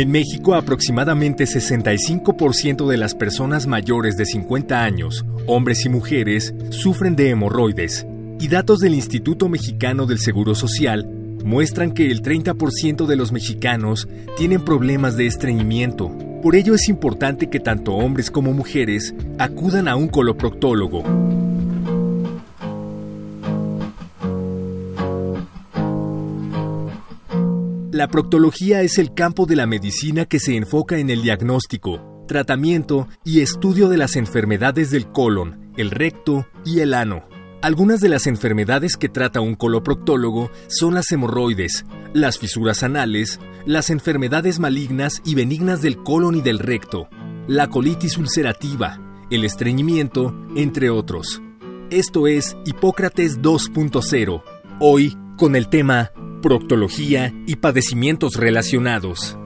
En México, aproximadamente 65% de las personas mayores de 50 años, hombres y mujeres, sufren de hemorroides, y datos del Instituto Mexicano del Seguro Social muestran que el 30% de los mexicanos tienen problemas de estreñimiento. Por ello es importante que tanto hombres como mujeres acudan a un coloproctólogo. La proctología es el campo de la medicina que se enfoca en el diagnóstico, tratamiento y estudio de las enfermedades del colon, el recto y el ano. Algunas de las enfermedades que trata un coloproctólogo son las hemorroides, las fisuras anales, las enfermedades malignas y benignas del colon y del recto, la colitis ulcerativa, el estreñimiento, entre otros. Esto es Hipócrates 2.0, hoy con el tema proctología y padecimientos relacionados.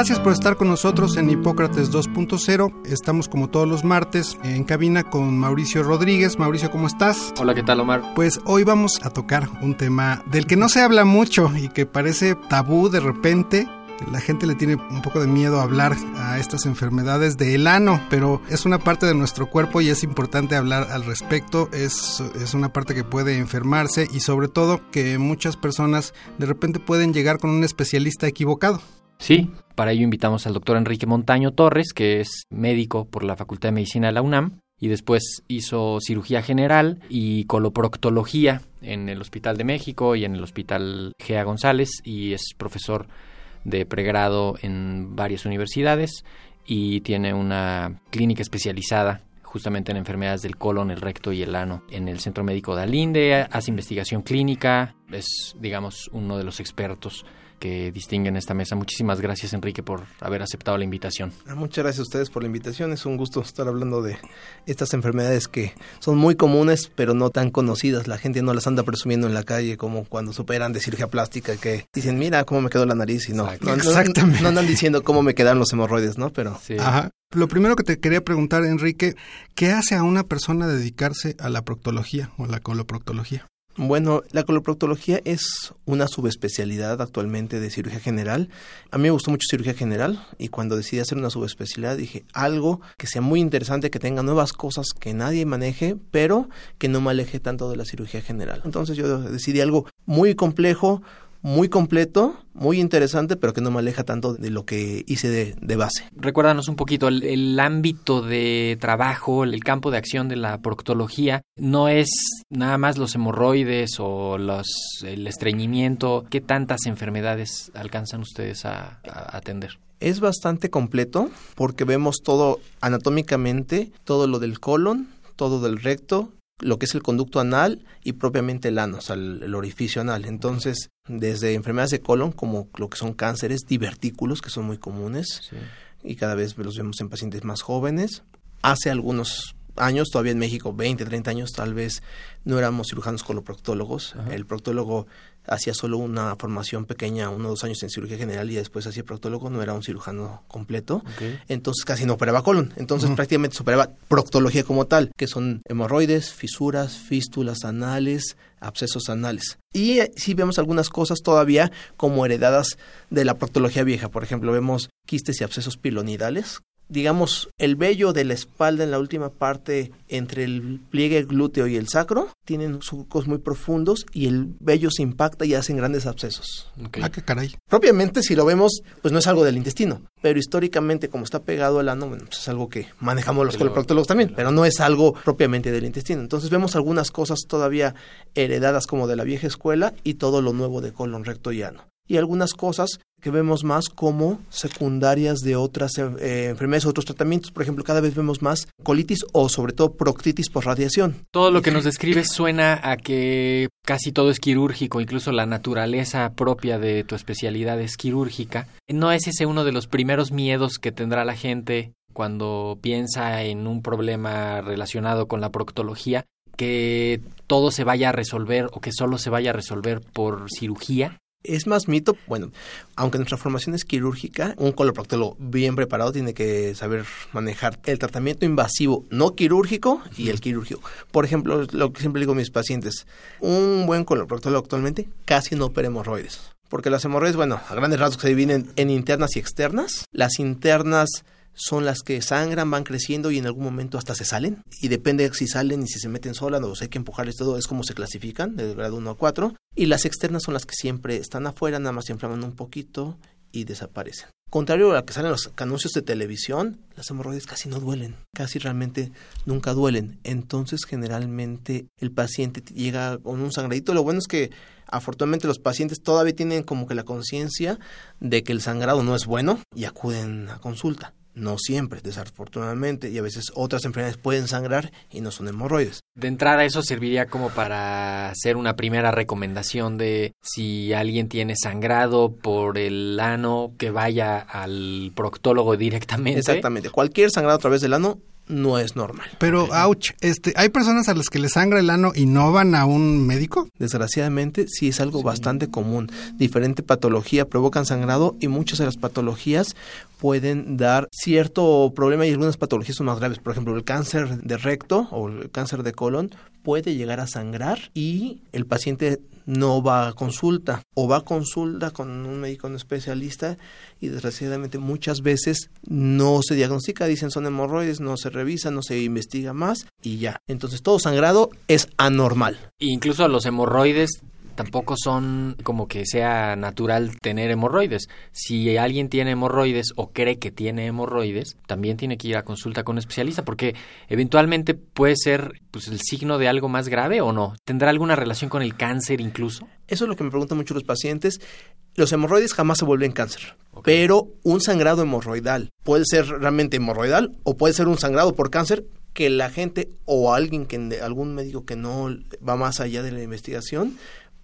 Gracias por estar con nosotros en Hipócrates 2.0. Estamos como todos los martes en cabina con Mauricio Rodríguez. Mauricio, ¿cómo estás? Hola, ¿qué tal Omar? Pues hoy vamos a tocar un tema del que no se habla mucho y que parece tabú de repente. La gente le tiene un poco de miedo a hablar a estas enfermedades del ano, pero es una parte de nuestro cuerpo y es importante hablar al respecto. Es, es una parte que puede enfermarse y sobre todo que muchas personas de repente pueden llegar con un especialista equivocado. Sí, para ello invitamos al doctor Enrique Montaño Torres, que es médico por la Facultad de Medicina de la UNAM y después hizo cirugía general y coloproctología en el Hospital de México y en el Hospital Gea González y es profesor de pregrado en varias universidades y tiene una clínica especializada justamente en enfermedades del colon, el recto y el ano en el Centro Médico de Alinde, hace investigación clínica, es digamos uno de los expertos que distinguen esta mesa. Muchísimas gracias, Enrique, por haber aceptado la invitación. Ah, muchas gracias a ustedes por la invitación. Es un gusto estar hablando de estas enfermedades que son muy comunes, pero no tan conocidas. La gente no las anda presumiendo en la calle como cuando superan de cirugía plástica, que dicen, mira cómo me quedó la nariz y no. No, Exactamente. No, andan diciendo cómo me quedaron los hemorroides, ¿no? Pero. Sí. Ajá. Lo primero que te quería preguntar, Enrique, ¿qué hace a una persona dedicarse a la proctología o la coloproctología? Bueno, la coloproctología es una subespecialidad actualmente de cirugía general. A mí me gustó mucho cirugía general y cuando decidí hacer una subespecialidad dije algo que sea muy interesante, que tenga nuevas cosas que nadie maneje, pero que no me aleje tanto de la cirugía general. Entonces yo decidí algo muy complejo, muy completo, muy interesante, pero que no me aleja tanto de lo que hice de, base. Recuérdanos un poquito, el, ámbito de trabajo, el campo de acción de la proctología, no es nada más los hemorroides o los, el estreñimiento. ¿Qué tantas enfermedades alcanzan ustedes a, a atender? Es bastante completo porque vemos todo anatómicamente, todo lo del colon, todo del recto, lo que es el conducto anal y propiamente el ano, o sea, el, orificio anal. Entonces, desde enfermedades de colon, como lo que son cánceres, divertículos, que son muy comunes, y cada vez los vemos en pacientes más jóvenes. Hace algunos años, todavía en México, 20, 30 años, tal vez no éramos cirujanos coloproctólogos. El proctólogo hacía solo una formación pequeña, uno o dos años en cirugía general y después hacía proctólogo, no era un cirujano completo. Entonces casi no operaba colon. Entonces prácticamente se operaba proctología como tal, que son hemorroides, fisuras, fístulas anales, abscesos anales. Y eh, sí vemos algunas cosas todavía como heredadas de la proctología vieja. Por ejemplo, vemos quistes y abscesos pilonidales digamos, el vello de la espalda en la última parte entre el pliegue glúteo y el sacro tienen surcos muy profundos y el vello se impacta y hacen grandes abscesos. Ah, qué caray. Propiamente, si lo vemos, pues no es algo del intestino, pero históricamente, como está pegado al ano, bueno, pues es algo que manejamos los coloproctólogos también, pero no es algo propiamente del intestino. Entonces vemos algunas cosas todavía heredadas como de la vieja escuela y todo lo nuevo de colon recto y ano. Y algunas cosas que vemos más como secundarias de otras eh, enfermedades, otros tratamientos. Por ejemplo, cada vez vemos más colitis o sobre todo proctitis por radiación. Todo lo que nos describes suena a que casi todo es quirúrgico, incluso la naturaleza propia de tu especialidad es quirúrgica. ¿No es ese uno de los primeros miedos que tendrá la gente cuando piensa en un problema relacionado con la proctología? Que todo se vaya a resolver o que solo se vaya a resolver por cirugía. Es más mito, bueno, aunque nuestra formación es quirúrgica, un coloproctólogo bien preparado tiene que saber manejar el tratamiento invasivo no quirúrgico y el quirúrgico. Por ejemplo, lo que siempre digo a mis pacientes, un buen coloproctólogo actualmente casi no opera hemorroides. Porque las hemorroides, bueno, a grandes rasgos se dividen en internas y externas. Las internas son las que sangran, van creciendo y en algún momento hasta se salen. Y depende de si salen y si se meten solas o si hay que empujarles todo, es como se clasifican, del grado 1 a 4. Y las externas son las que siempre están afuera, nada más se inflaman un poquito y desaparecen. Contrario a lo que salen los anuncios de televisión, las hemorroides casi no duelen, casi realmente nunca duelen. Entonces, generalmente el paciente llega con un sangradito. Lo bueno es que afortunadamente los pacientes todavía tienen como que la conciencia de que el sangrado no es bueno y acuden a consulta. No siempre, desafortunadamente, y a veces otras enfermedades pueden sangrar y no son hemorroides. De entrada eso serviría como para hacer una primera recomendación de si alguien tiene sangrado por el ano, que vaya al proctólogo directamente. Exactamente. Cualquier sangrado a través del ano no es normal. Pero, ouch, este, ¿hay personas a las que les sangra el ano y no van a un médico? Desgraciadamente, sí es algo bastante común. Diferente patología provocan sangrado y muchas de las patologías pueden dar cierto problema y algunas patologías son más graves. Por ejemplo, el cáncer de recto o el cáncer de colon puede llegar a sangrar y el paciente no va a consulta o va a consulta con un médico especialista y desgraciadamente muchas veces no se diagnostica, dicen son hemorroides, no se revisa, no se investiga más y ya. Entonces todo sangrado es anormal. Incluso los hemorroides tampoco son como que sea natural tener hemorroides. Si alguien tiene hemorroides o cree que tiene hemorroides, también tiene que ir a consulta con un especialista porque eventualmente puede ser pues el signo de algo más grave o no. ¿Tendrá alguna relación con el cáncer incluso? Eso es lo que me preguntan mucho los pacientes. Los hemorroides jamás se vuelven cáncer, pero un sangrado hemorroidal puede ser realmente hemorroidal o puede ser un sangrado por cáncer que la gente o alguien que algún médico que no va más allá de la investigación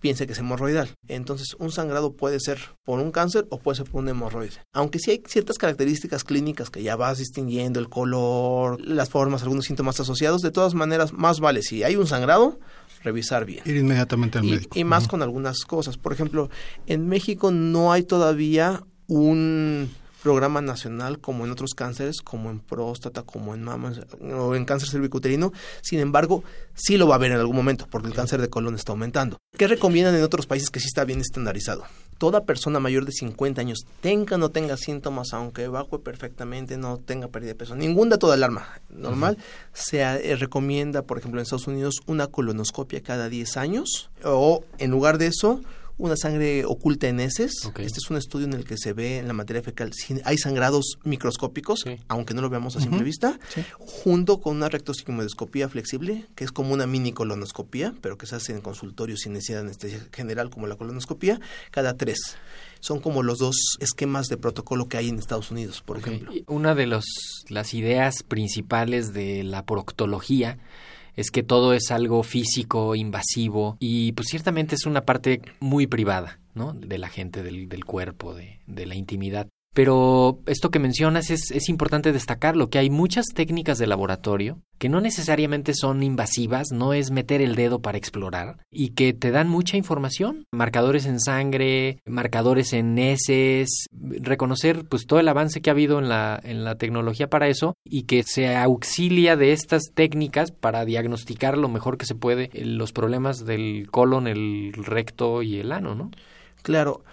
piense que es hemorroidal. Entonces, un sangrado puede ser por un cáncer o puede ser por un hemorroide. Aunque sí hay ciertas características clínicas que ya vas distinguiendo, el color, las formas, algunos síntomas asociados, de todas maneras, más vale si hay un sangrado, revisar bien. Ir inmediatamente al Y, médico. y más con algunas cosas. Por ejemplo, en México no hay todavía un programa nacional como en otros cánceres, como en próstata, como en mama o en cáncer cervicuterino. Sin embargo, sí lo va a haber en algún momento porque el cáncer de colon está aumentando. ¿Qué recomiendan en otros países que sí está bien estandarizado? Toda persona mayor de 50 años, tenga o no tenga síntomas, aunque evacue perfectamente, no tenga pérdida de peso, ningún dato de alarma normal, se eh, recomienda, por ejemplo, en Estados Unidos, una colonoscopia cada 10 años o, en lugar de eso, una sangre oculta en heces. Ok. Este es un estudio en el que se ve en la materia fecal si hay sangrados microscópicos, Sí. aunque no lo veamos a simple vista, Sí. junto con una rectosigmoidoscopía flexible, que es como una mini colonoscopía, pero que se hace en consultorio sin necesidad de anestesia general como la colonoscopía, cada tres. Son como los dos esquemas de protocolo que hay en Estados Unidos, por ejemplo. Una de los, las ideas principales de la proctología es que todo es algo físico, invasivo y pues ciertamente es una parte muy privada, ¿no? De la gente, del, del cuerpo, de, de la intimidad. Pero esto que mencionas es, es importante destacarlo, que hay muchas técnicas de laboratorio que no necesariamente son invasivas, no es meter el dedo para explorar y que te dan mucha información, marcadores en sangre, marcadores en heces, reconocer pues todo el avance que ha habido en la, en la tecnología para eso y que se auxilia de estas técnicas para diagnosticar lo mejor que se puede los problemas del colon, el recto y el ano, ¿no? Claro.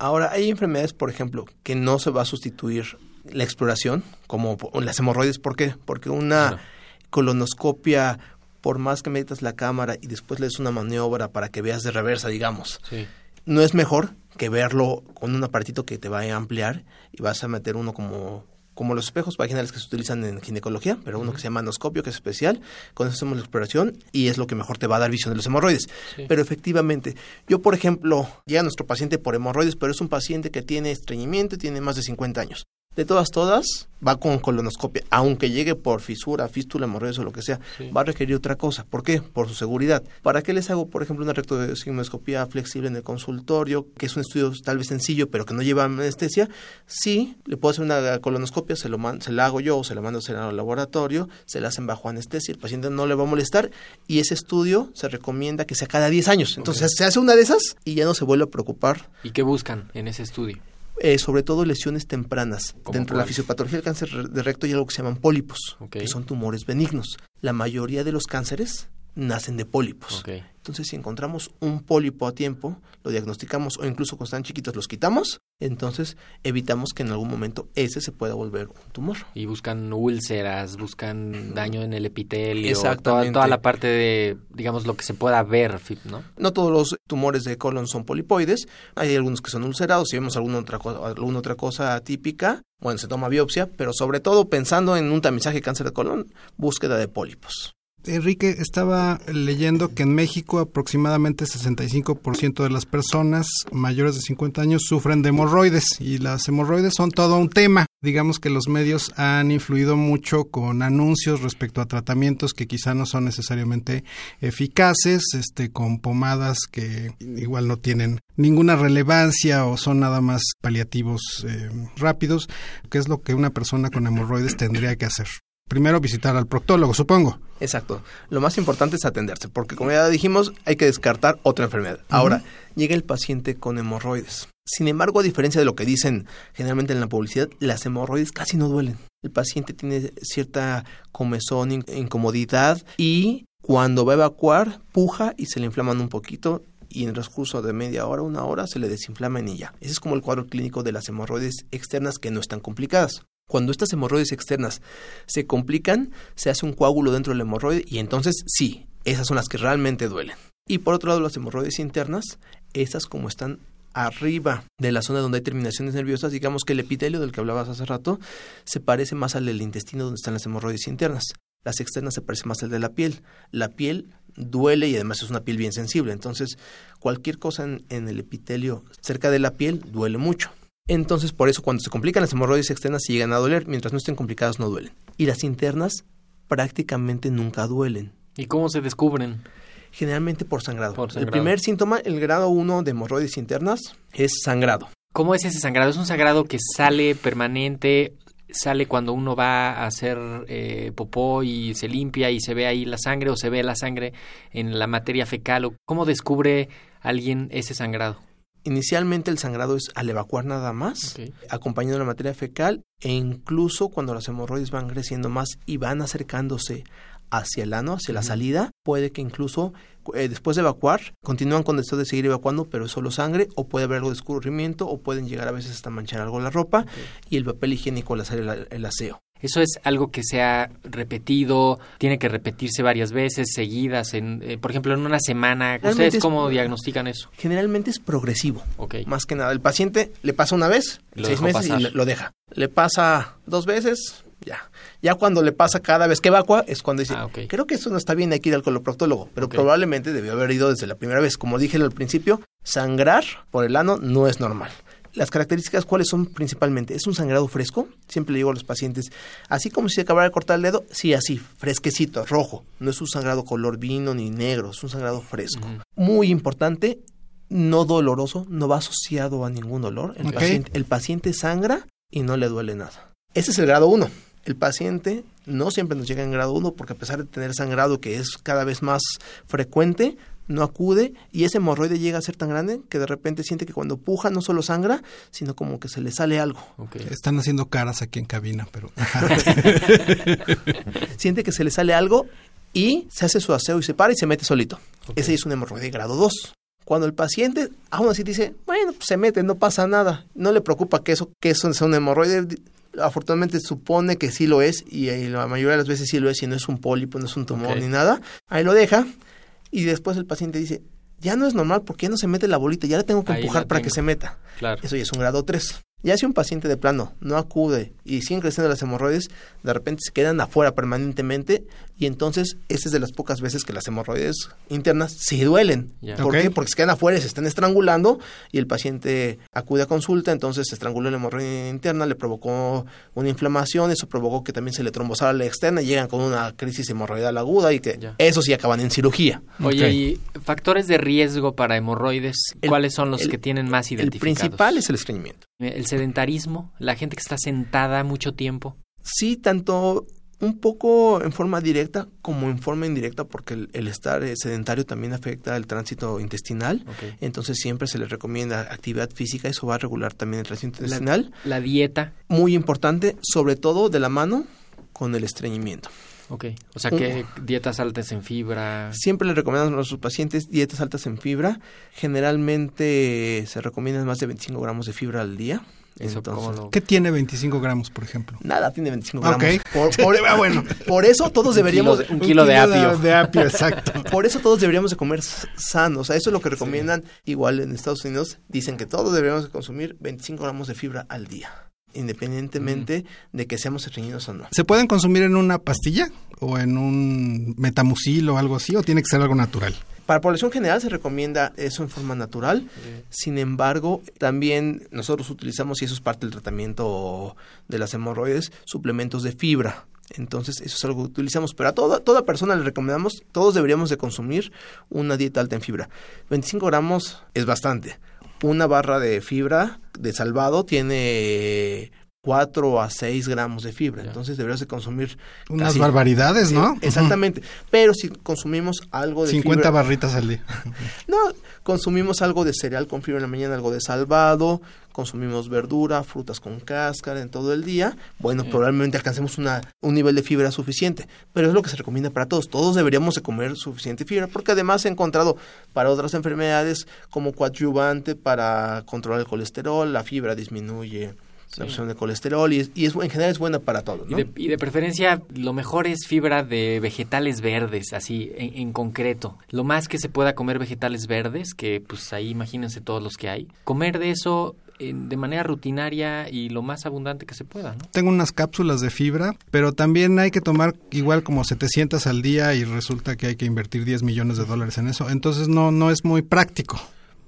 Ahora, hay enfermedades, por ejemplo, que no se va a sustituir la exploración, como las hemorroides. ¿Por qué? Porque una Claro. colonoscopia, por más que metas la cámara y después le des una maniobra para que veas de reversa, digamos, Sí. no es mejor que verlo con un aparatito que te va a ampliar y vas a meter uno como como los espejos vaginales que se utilizan en ginecología, pero uno que se llama anoscopio, que es especial, con eso hacemos la exploración y es lo que mejor te va a dar visión de los hemorroides. Sí. Pero efectivamente, yo por ejemplo, llega nuestro paciente por hemorroides, pero es un paciente que tiene estreñimiento y tiene más de 50 años. De todas, todas, va con colonoscopia, aunque llegue por fisura, fístula, hemorroides o lo que sea, Sí. va a requerir otra cosa. ¿Por qué? Por su seguridad. ¿Para qué les hago, por ejemplo, una rectosigmoidoscopía flexible en el consultorio, que es un estudio tal vez sencillo, pero que no lleva anestesia? Sí, le puedo hacer una colonoscopia, se, lo man- se la hago yo o se la mando a hacer al laboratorio, se la hacen bajo anestesia, el paciente no le va a molestar y ese estudio se recomienda que sea cada 10 años. Entonces se hace una de esas y ya no se vuelve a preocupar ¿Y qué buscan en ese estudio? Eh, sobre todo lesiones tempranas. ¿Cómo Dentro de la fisiopatología del cáncer de recto hay algo que se llaman pólipos, que son tumores benignos. La mayoría de los cánceres nacen de pólipos. Entonces, si encontramos un pólipo a tiempo, lo diagnosticamos o incluso cuando están chiquitos los quitamos, entonces evitamos que en algún momento ese se pueda volver un tumor. Y buscan úlceras, buscan daño en el epitelio. Toda, toda la parte de, digamos, lo que se pueda ver, ¿no? No todos los tumores de colon son polipoides, hay algunos que son ulcerados, si vemos alguna otra, co- alguna otra cosa atípica, bueno, se toma biopsia, pero sobre todo pensando en un tamizaje de cáncer de colon, búsqueda de pólipos. Enrique, estaba leyendo que en México aproximadamente 65% de las personas mayores de 50 años sufren de hemorroides y las hemorroides son todo un tema. Digamos que los medios han influido mucho con anuncios respecto a tratamientos que quizá no son necesariamente eficaces, este, con pomadas que igual no tienen ninguna relevancia o son nada más paliativos eh, rápidos, que es lo que una persona con hemorroides tendría que hacer. Primero visitar al proctólogo, supongo. Exacto. Lo más importante es atenderse, porque como ya dijimos, hay que descartar otra enfermedad. Ahora, llega el paciente con hemorroides. Sin embargo, a diferencia de lo que dicen generalmente en la publicidad, las hemorroides casi no duelen. El paciente tiene cierta comezón, in- incomodidad y cuando va a evacuar, puja y se le inflaman un poquito y en el transcurso de media hora, una hora, se le desinflaman y ya. Ese es como el cuadro clínico de las hemorroides externas que no están complicadas. Cuando estas hemorroides externas se complican, se hace un coágulo dentro del hemorroide y entonces sí, esas son las que realmente duelen. Y por otro lado, las hemorroides internas, estas como están arriba de la zona donde hay terminaciones nerviosas, digamos que el epitelio del que hablabas hace rato se parece más al del intestino donde están las hemorroides internas. Las externas se parecen más al de la piel. La piel duele y además es una piel bien sensible. Entonces, cualquier cosa en, en el epitelio cerca de la piel duele mucho. Entonces, por eso cuando se complican las hemorroides externas sí llegan a doler, mientras no estén complicadas no duelen. Y las internas prácticamente nunca duelen, ¿Y cómo se descubren? generalmente por sangrado. Por El primer síntoma, el grado 1 de hemorroides internas, es sangrado. ¿Cómo es ese sangrado? ¿Es un sangrado que sale permanente? ¿Sale cuando uno va a hacer eh, popó y se limpia y se ve ahí la sangre o se ve la sangre en la materia fecal? ¿O ¿Cómo descubre alguien ese sangrado? Inicialmente el sangrado es al evacuar nada más, Ok. acompañado de la materia fecal e incluso cuando las hemorroides van creciendo más y van acercándose hacia el ano, hacia la salida, puede que incluso eh, después de evacuar continúan con deseo de seguir evacuando, pero es solo sangre o puede haber algo de escurrimiento o pueden llegar a veces hasta manchar algo la ropa y el papel higiénico al hacer el, el aseo. ¿Eso es algo que se ha repetido? ¿Tiene que repetirse varias veces, seguidas? En, eh, por ejemplo, en una semana. ¿Ustedes es- cómo diagnostican eso? Generalmente es progresivo. Ok. Más que nada, el paciente le pasa una vez, Lo seis meses pasar. y lo deja. Le pasa dos veces, ya. Ya cuando le pasa cada vez que evacua es cuando dice, Ah, creo que eso no está bien, hay que ir al coloproctólogo. Pero probablemente debió haber ido desde la primera vez. Como dije al principio, sangrar por el ano no es normal. Las características, ¿cuáles son principalmente? Es un sangrado fresco. Siempre le digo a los pacientes, así como si se acabara de cortar el dedo, sí, así, fresquecito, rojo. No es un sangrado color vino ni negro, es un sangrado fresco. Muy importante, no doloroso, no va asociado a ningún dolor. El, paciente, el paciente sangra y no le duele nada. Ese es el grado 1. El paciente no siempre nos llega en grado 1 porque a pesar de tener sangrado que es cada vez más frecuente, no acude y ese hemorroide llega a ser tan grande que de repente siente que cuando puja no solo sangra, sino como que se le sale algo. Están haciendo caras aquí en cabina, pero Siente que se le sale algo y se hace su aseo y se para y se mete solito. Ese es un hemorroide grado 2. Cuando el paciente aún así dice, bueno, pues se mete, no pasa nada, no le preocupa que eso, que eso sea un hemorroide, afortunadamente supone que sí lo es y, eh, la mayoría de las veces sí lo es y no es un pólipo, no es un tumor ni nada. Ahí lo deja y después el paciente dice, ya no es normal porque ya no se mete la bolita, ya la tengo que Ahí empujar para que se meta. Claro. Eso ya es un grado 3. Ya si un paciente de plano no acude y siguen creciendo las hemorroides, de repente se quedan afuera permanentemente y entonces esa es de las pocas veces que las hemorroides internas sí duelen. Ya. ¿Por qué? Porque se quedan afuera y se están estrangulando y el paciente acude a consulta, entonces se estranguló la hemorroide interna, le provocó una inflamación, eso provocó que también se le trombosara la externa y llegan con una crisis hemorroidal aguda y que Ya. eso sí acaban en cirugía. Oye, y factores de riesgo para hemorroides, El- ¿cuáles son los el- que tienen más El identificados? principal es el estreñimiento. El sedentarismo, la gente que está sentada mucho tiempo. Sí, tanto un poco en forma directa como en forma indirecta, porque el, el estar eh, sedentario también afecta el tránsito intestinal. Ok. Entonces siempre se les recomienda actividad física, eso va a regular también el tránsito intestinal. La dieta, Muy importante, sobre todo de la mano con el estreñimiento. ok. O sea que dietas altas en fibra. Siempre le recomendamos a nuestros pacientes dietas altas en fibra. Generalmente se recomiendan más de 25 gramos de fibra al día. Eso Entonces, cómo lo- ¿Qué tiene 25 gramos, por ejemplo? Nada tiene 25 Ok. gramos. Por, por- Ah, bueno. por eso todos deberíamos... kilo de- un kilo de apio. De apio, exacto. Por eso todos deberíamos de comer sano. O sea, eso es lo que recomiendan. Igual en Estados Unidos dicen que todos deberíamos de consumir 25 gramos de fibra al día. Independientemente de que seamos estreñidos o no. ¿Se pueden consumir en una pastilla o en un metamucil o algo así o tiene que ser algo natural? Para población general se recomienda eso en forma natural. Sin embargo, también nosotros utilizamos, y eso es parte del tratamiento de las hemorroides, suplementos de fibra. Entonces, eso es algo que utilizamos. Pero a toda, toda persona le recomendamos, todos deberíamos de consumir una dieta alta en fibra. 25 gramos es bastante. Una barra de fibra de salvado tiene 4 a 6 gramos de fibra. Ya. Entonces, deberías de consumir... Unas casi- barbaridades, ¿no? Sí, Exactamente. Pero si consumimos algo de 50 fibra... barritas al día. No, consumimos algo de cereal con fibra en la mañana, algo de salvado, consumimos verdura, frutas con cáscara en todo el día. Bueno, probablemente alcancemos una, un nivel de fibra suficiente, pero es lo que se recomienda para todos. Todos deberíamos de comer suficiente fibra, porque además he encontrado para otras enfermedades como coadyuvante para controlar el colesterol, la fibra disminuye la absorción de colesterol y, es, y es- en general es buena para todos. Y de, y de preferencia, lo mejor es fibra de vegetales verdes, así en, en concreto. Lo más que se pueda comer vegetales verdes, que pues ahí imagínense todos los que hay. Comer de eso en- de manera rutinaria y lo más abundante que se pueda, ¿no? Tengo unas cápsulas de fibra, pero también hay que tomar igual como 700 al día y resulta que hay que invertir 10 millones de dólares en eso. Entonces no, no es muy práctico.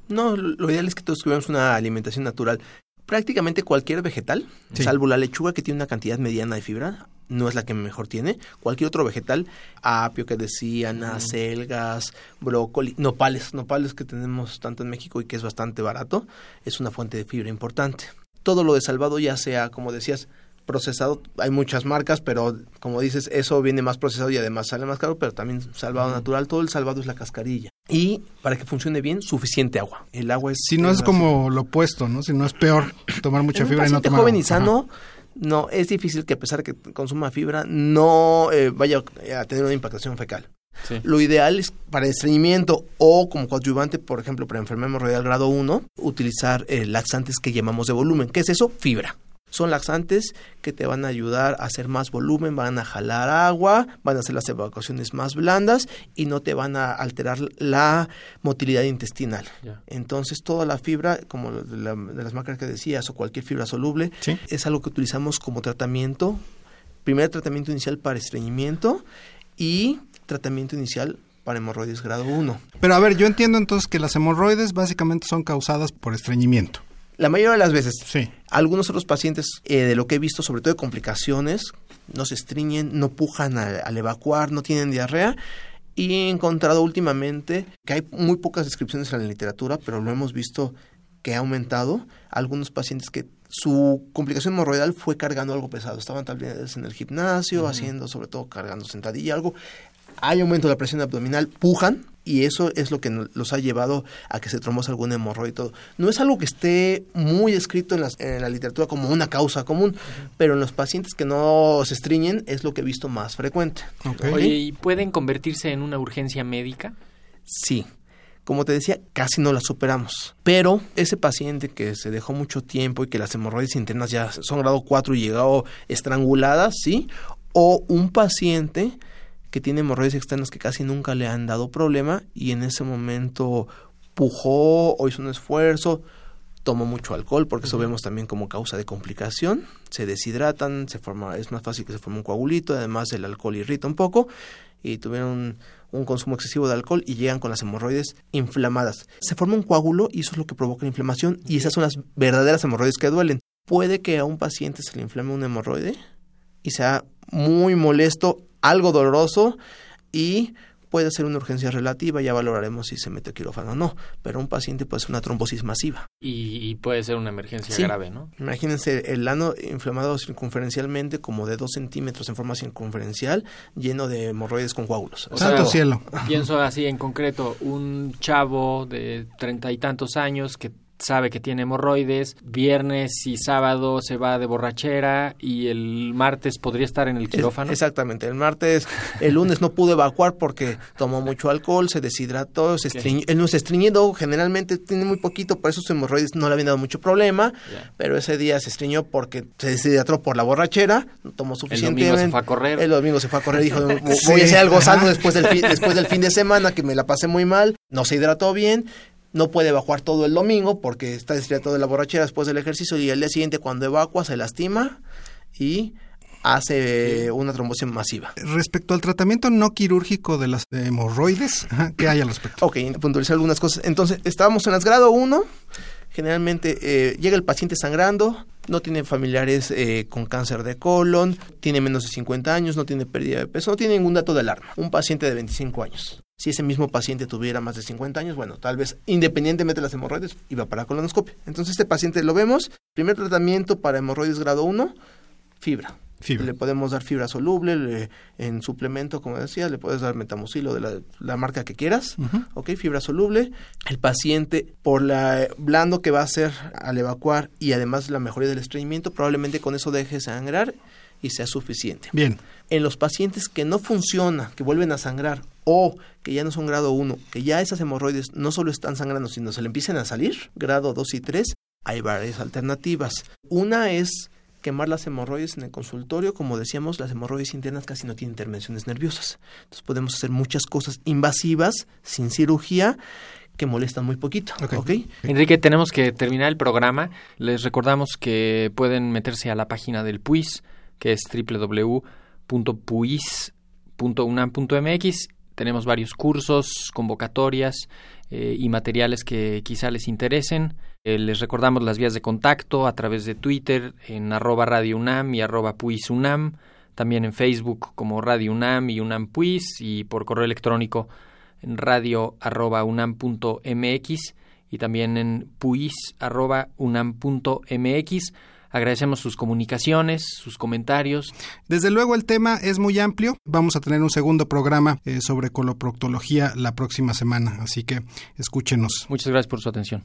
No, lo lo ideal es que todos tuviéramos una alimentación natural. Prácticamente cualquier vegetal, Sí. salvo la lechuga que tiene una cantidad mediana de fibra, no es la que mejor tiene. Cualquier otro vegetal, apio que decían, acelgas, brócoli, nopales, nopales que tenemos tanto en México y que es bastante barato, es una fuente de fibra importante. Todo lo de salvado, ya sea, como decías, procesado, hay muchas marcas, pero como dices, eso viene más procesado y además sale más caro, pero también salvado natural, todo el salvado es la cascarilla. Y para que funcione bien, suficiente agua. El agua es... Si no es como lo opuesto, ¿no? Si no es peor tomar mucha En un fibra y no tomar joven y sano, no, es difícil que a pesar que consuma fibra, no eh, vaya a tener una impactación fecal. Sí. Lo ideal es para estreñimiento o como coadyuvante, por ejemplo, para enfermedad hemorroidal grado 1, utilizar eh, laxantes que llamamos de volumen. ¿Qué es eso? Fibra. Son laxantes que te van a ayudar a hacer más volumen, van a jalar agua, van a hacer las evacuaciones más blandas y no te van a alterar la motilidad intestinal. Entonces, toda la fibra, como de, la- de las marcas que decías, o cualquier fibra soluble, Sí. es algo que utilizamos como tratamiento, primer tratamiento inicial para estreñimiento y tratamiento inicial para hemorroides grado 1. Pero a ver, yo entiendo entonces que las hemorroides básicamente son causadas por estreñimiento. La mayoría de las veces, Sí. algunos otros pacientes, eh, de lo que he visto, sobre todo de complicaciones, no se estreñen, no pujan al, al evacuar, no tienen diarrea. Y he encontrado últimamente que hay muy pocas descripciones en la literatura, pero lo hemos visto que ha aumentado. Algunos pacientes que su complicación hemorroidal fue cargando algo pesado. Estaban tal vez en el gimnasio, haciendo sobre todo cargando sentadilla, algo. Hay aumento de la presión abdominal, pujan y eso es lo que los ha llevado a que se trombose algún hemorroide y todo. No es algo que esté muy escrito en, las- en la literatura como una causa común, pero en los pacientes que no se estriñen es lo que he visto más frecuente. Oye, ¿y pueden convertirse en una urgencia médica? Sí. como te decía, casi no la superamos. Pero ese paciente que se dejó mucho tiempo y que las hemorroides internas ya son grado 4 y llegado estranguladas, ¿sí? O un paciente que tiene hemorroides externas que casi nunca le han dado problema y en ese momento pujó o hizo un esfuerzo, tomó mucho alcohol, porque eso vemos también como causa de complicación, se deshidratan, se forma, es más fácil que se forme un coagulito, además el alcohol irrita un poco, y tuvieron un, consumo excesivo de alcohol y llegan con las hemorroides inflamadas. Se forma un coágulo y eso es lo que provoca la inflamación y esas son las verdaderas hemorroides que duelen. Puede que a un paciente se le inflame un hemorroide y sea muy molesto, algo doloroso y puede ser una urgencia relativa, ya valoraremos si se mete quirófano o no, pero un paciente puede ser una trombosis masiva. Y, puede ser una emergencia grave, ¿no? Imagínense el ano inflamado circunferencialmente como de dos centímetros en forma circunferencial, lleno de hemorroides con coágulos. Santo cielo. Pienso así en concreto, un chavo de treinta y tantos años que sabe que tiene hemorroides, viernes y sábado se va de borrachera y el martes podría estar en el quirófano. exactamente, el martes, el lunes no pudo evacuar porque tomó mucho alcohol, se deshidrató, se estreñió, él no se estreñido, generalmente tiene muy poquito, por eso sus hemorroides no le habían dado mucho problema, pero ese día se estreñó porque se deshidrató por la borrachera, no tomó suficiente. El domingo se fue a correr. El domingo se fue a correr dijo, voy a hacer algo sano después del, fin, después del fin de semana que me la pasé muy mal, no se hidrató bien no puede evacuar todo el domingo porque está deshidratado de la borrachera después del ejercicio y el día siguiente cuando evacua se lastima y hace una trombosis masiva. Respecto al tratamiento no quirúrgico de las hemorroides, ¿qué hay al respecto? Ok, puntualizar algunas cosas. Entonces, estábamos en las grado 1, generalmente eh, llega el paciente sangrando, no tiene familiares eh, con cáncer de colon, tiene menos de 50 años, no tiene pérdida de peso, no tiene ningún dato de alarma. Un paciente de 25 años. Si ese mismo paciente tuviera más de 50 años, bueno, tal vez independientemente de las hemorroides, iba para colonoscopia. Entonces este paciente lo vemos, primer tratamiento para hemorroides grado 1, fibra. Le podemos dar fibra soluble, en suplemento, como decía, le puedes dar metamucilo de la, marca que quieras, ¿ok? Fibra soluble. El paciente, por la blando que va a hacer al evacuar y además la mejoría del estreñimiento, probablemente con eso deje sangrar y sea suficiente. Bien. En los pacientes que no funciona, que vuelven a sangrar o que ya no son grado 1, que ya esas hemorroides no solo están sangrando, sino se le empiezan a salir, grado 2 y 3, hay varias alternativas. Una es quemar las hemorroides en el consultorio. Como decíamos, las hemorroides internas casi no tienen intervenciones nerviosas. Entonces podemos hacer muchas cosas invasivas, sin cirugía, que molestan muy poquito. Enrique, tenemos que terminar el programa. Les recordamos que pueden meterse a la página del PUIS, que es www.puis.unam.mx. Tenemos varios cursos, convocatorias eh, y materiales que quizá les interesen. Eh, les recordamos las vías de contacto a través de Twitter en arroba Radio UNAM y arroba PuisUNAM, también en Facebook como Radio UNAM y UNAM Puis y por correo electrónico en radio arroba unam.mx y también en puis arroba unam.mx. Agradecemos sus comunicaciones, sus comentarios. Desde luego el tema es muy amplio. Vamos a tener un segundo programa eh, sobre coloproctología la próxima semana, así que escúchenos. Muchas gracias por su atención.